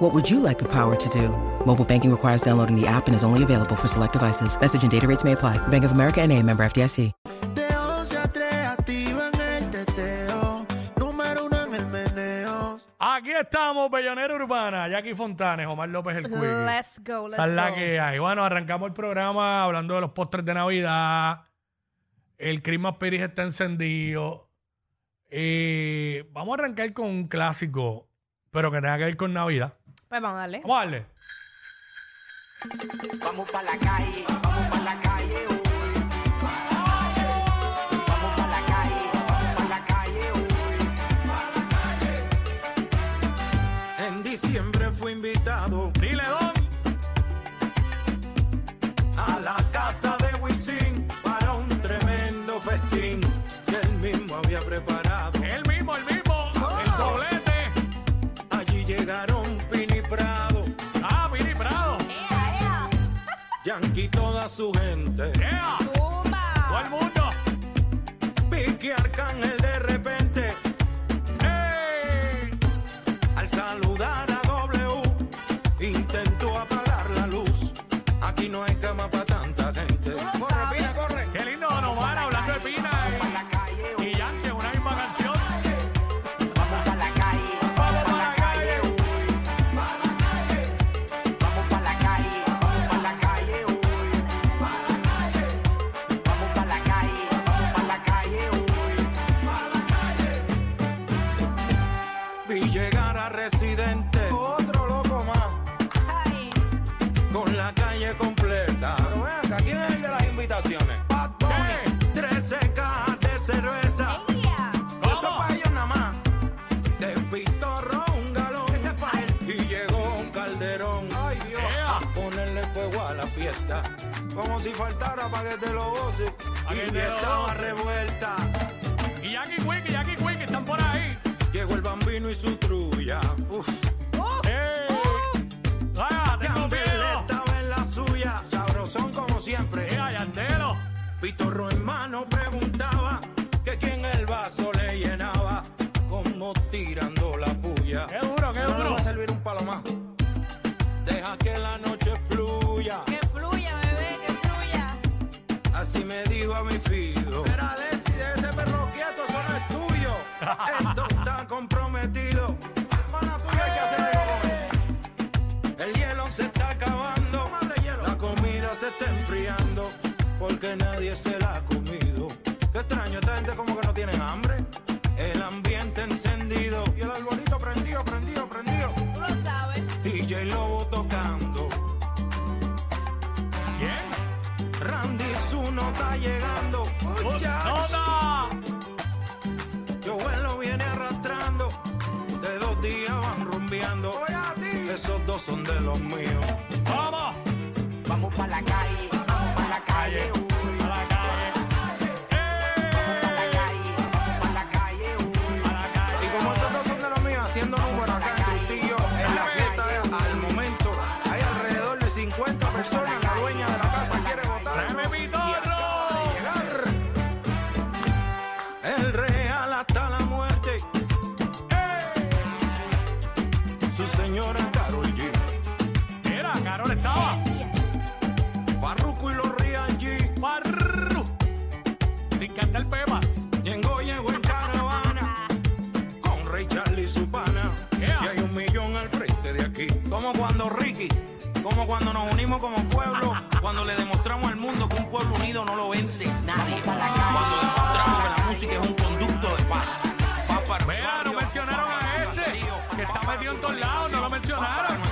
What would you like the power to do? Mobile banking requires downloading the app and is only available for select devices. Message and data rates may apply. Bank of America and a member FDIC. De 11 a 3 activan el teteo. Número uno en el meneo. Aquí estamos, Bellonera Urbana, Jackie Fontanes, Omar López el Quickie. Let's go, let's Esa es la go. que hay. Bueno, arrancamos el programa hablando de los postres de Navidad. El Christmas Spirit está encendido. Eh, vamos a arrancar con un clásico, pero que tenga que ver con Navidad. Pues vamos a darle. Vamos a darle. Vamos pa' la calle, su gente, Yeah. Vi llegar a Residente, otro loco más, Ay, con la calle completa. Pero ven acá, ¿quién es el de las invitaciones? Bad Bunny, 13 cajas de cerveza. yeah. Eso es para ellos nada más. De pitorro un galón. Ese es para él. Y llegó un calderón. Ay Dios. A ponerle fuego a la fiesta. Como si faltara para que te lo goces. Que Y lo estaba revuelta. Y Jackie Quickie, Jackie el bambino está enfriando. Porque nadie se la ha comido. Qué extraño, esta gente como que no tiene hambre. El ambiente encendido. Y el arbolito prendido, prendido, prendido. Tú lo sabes. DJ Lobo tocando. ¿Quién? Randy Zuno está llegando. ¡Nota! Yo vuelo viene arrastrando. De dos días van rumbeando. Esos dos son de los míos. ¡Vamos! Vamos pa' la calle, vamos pa' la calle hoy. ¡A la calle! Pa' la calle, vamos pa' la calle hoy. ¡A la calle! Y como esos dos son de los míos, haciendo número acá en Trujillo, en la fiesta al momento, hay alrededor de 50 personas. La dueña de la casa quiere votar. ¡Tráeme pitorro! Llegar. El real hasta la muerte. ¡Ey! Su señora Carol G. Mira, Carol estaba. Cantar pepas. Ñengo llegó en caravana con Ray Charlie y su pana. Yeah. Y hay un millón al frente de aquí. Como cuando Ricky, como cuando nos unimos como pueblo, cuando le demostramos al mundo que un pueblo unido no lo vence nadie. Cuando demostramos que la música es un conducto de paz. Mira, no mencionaron a este, que está metido en todos lados, no lo mencionaron.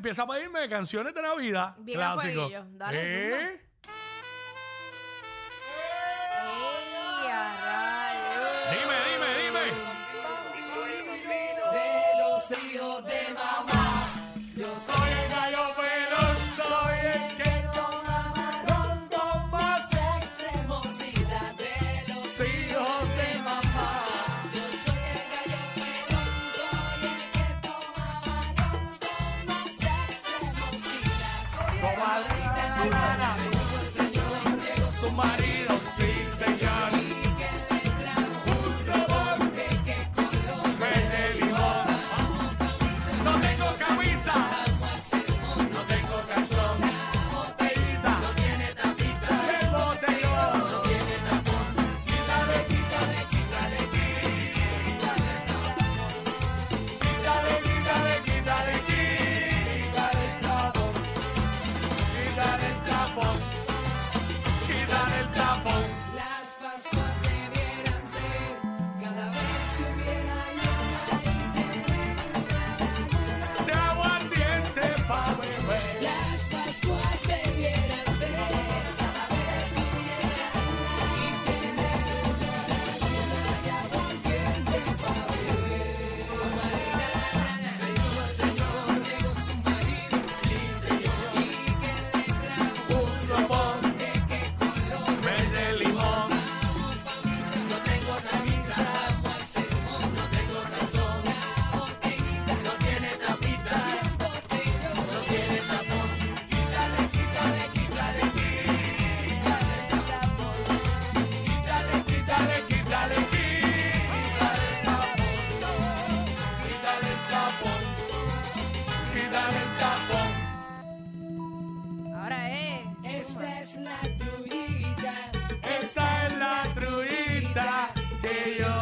empieza a pedirme canciones de Navidad. Bien clásicos. Dale, ¿Eh? yo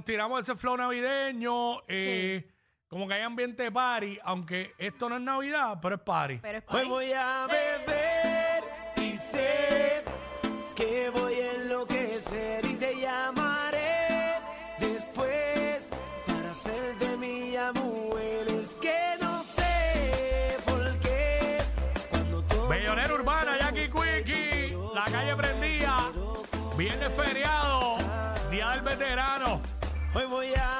nos tiramos ese flow navideño. Eh, sí. Como que hay ambiente de party, aunque esto no es Navidad, pero es party. Pero es party. Hoy voy a beber y sé que voy a enloquecer y te llamaré después para ser de mi abuelo. Es que no sé por qué. Bellonera Urbana, Jackie Quickie, la calle prendía, viene feriado, día del veterano. Hoy voy a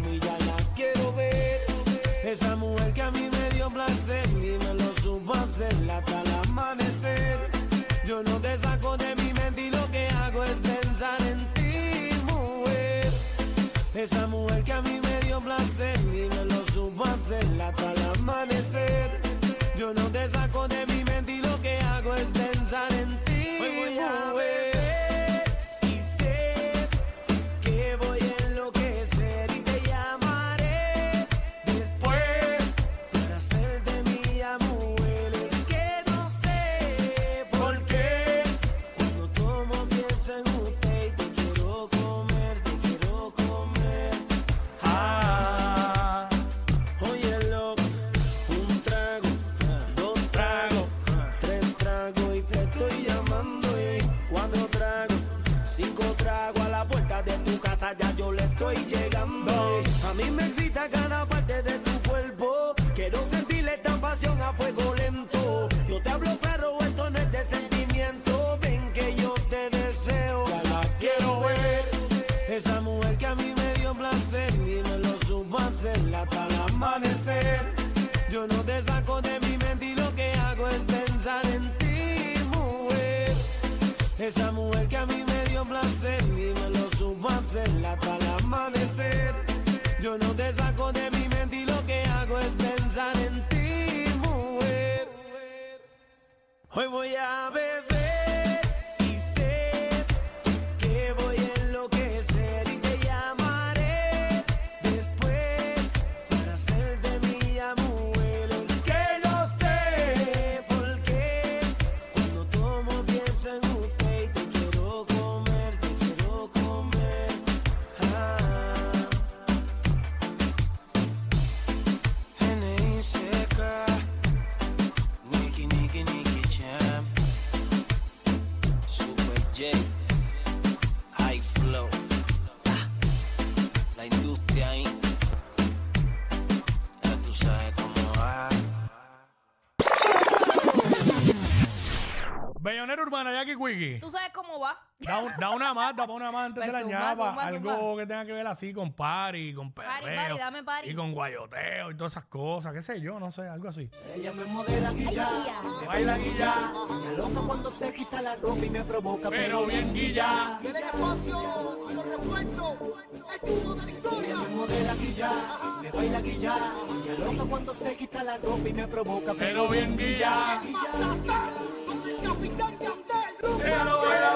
mami, ya la quiero ver. Esa mujer que a mí me dio placer y me lo supo hacer hasta el amanecer. Yo no te saco de mi mente y lo que hago es pensar en ti, mujer. Esa mujer que a mí me dio placer y me lo supo hacer hasta el amanecer. Yo no te saco de mi mente y lo que hago es pensar en ti, mujer. a fuego lento. Yo te hablo claro, esto no es de sentimiento. Ven que yo te deseo. Ya la quiero ver. Esa mujer que a mí me dio placer y me lo supo hacer hasta el amanecer. Yo no te saco de mi mente y lo que hago es pensar en ti, mujer. Esa mujer que a mí me dio placer y me lo supo hacer hasta el amanecer. Yo no te saco de mi mente y lo que hago es pensar Hoy voy a ver. Tú sabes cómo va. Da, una más, una de pues la algo que tenga que ver así con party, con Y con guayoteo y todas esas cosas, qué sé yo, no sé, algo así. Ella me modela guilla, me baila guilla, pero bien guilla. De la historia. Me modela guilla, me baila guilla, loca cuando se quita la ropa y me provoca, pero bien guilla. Hello, hello.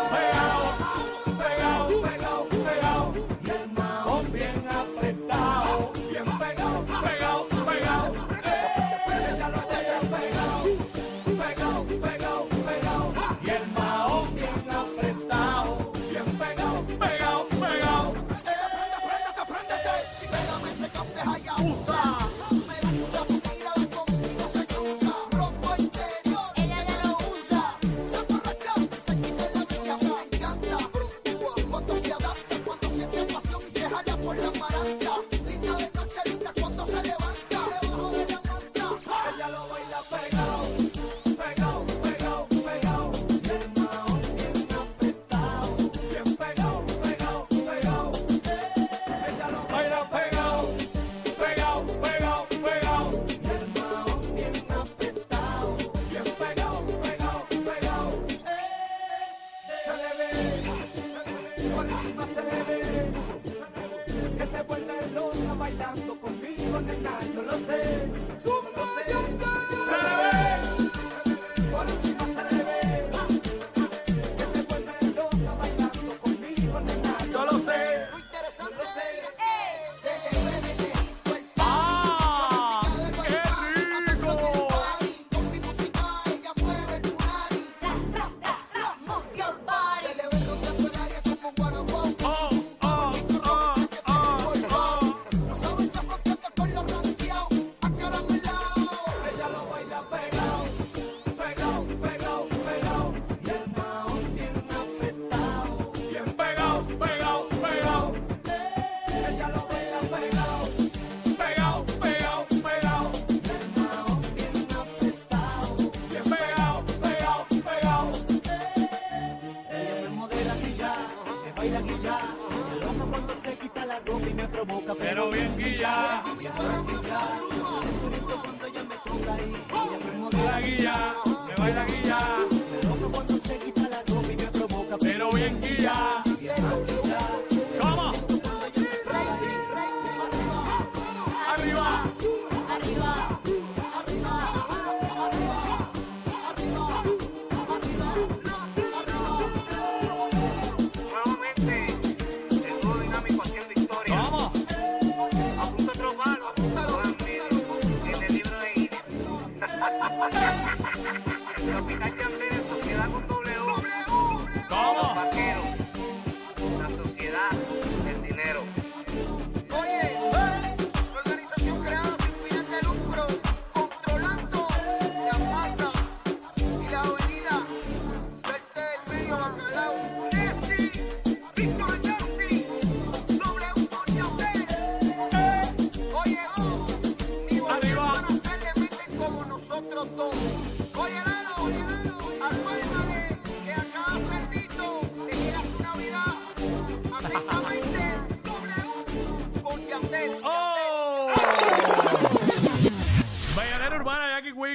yeah.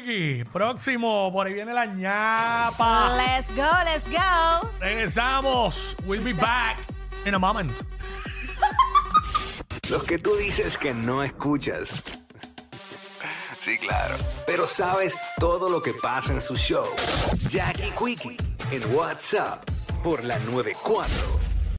Quickie. Próximo, por ahí viene la ñapa. Let's go, let's go. Regresamos. We'll be back in a moment. Los que tú dices que no escuchas. Sí, claro. Pero sabes todo lo que pasa en su show. Jackie Quickie en WhatsApp por la 94.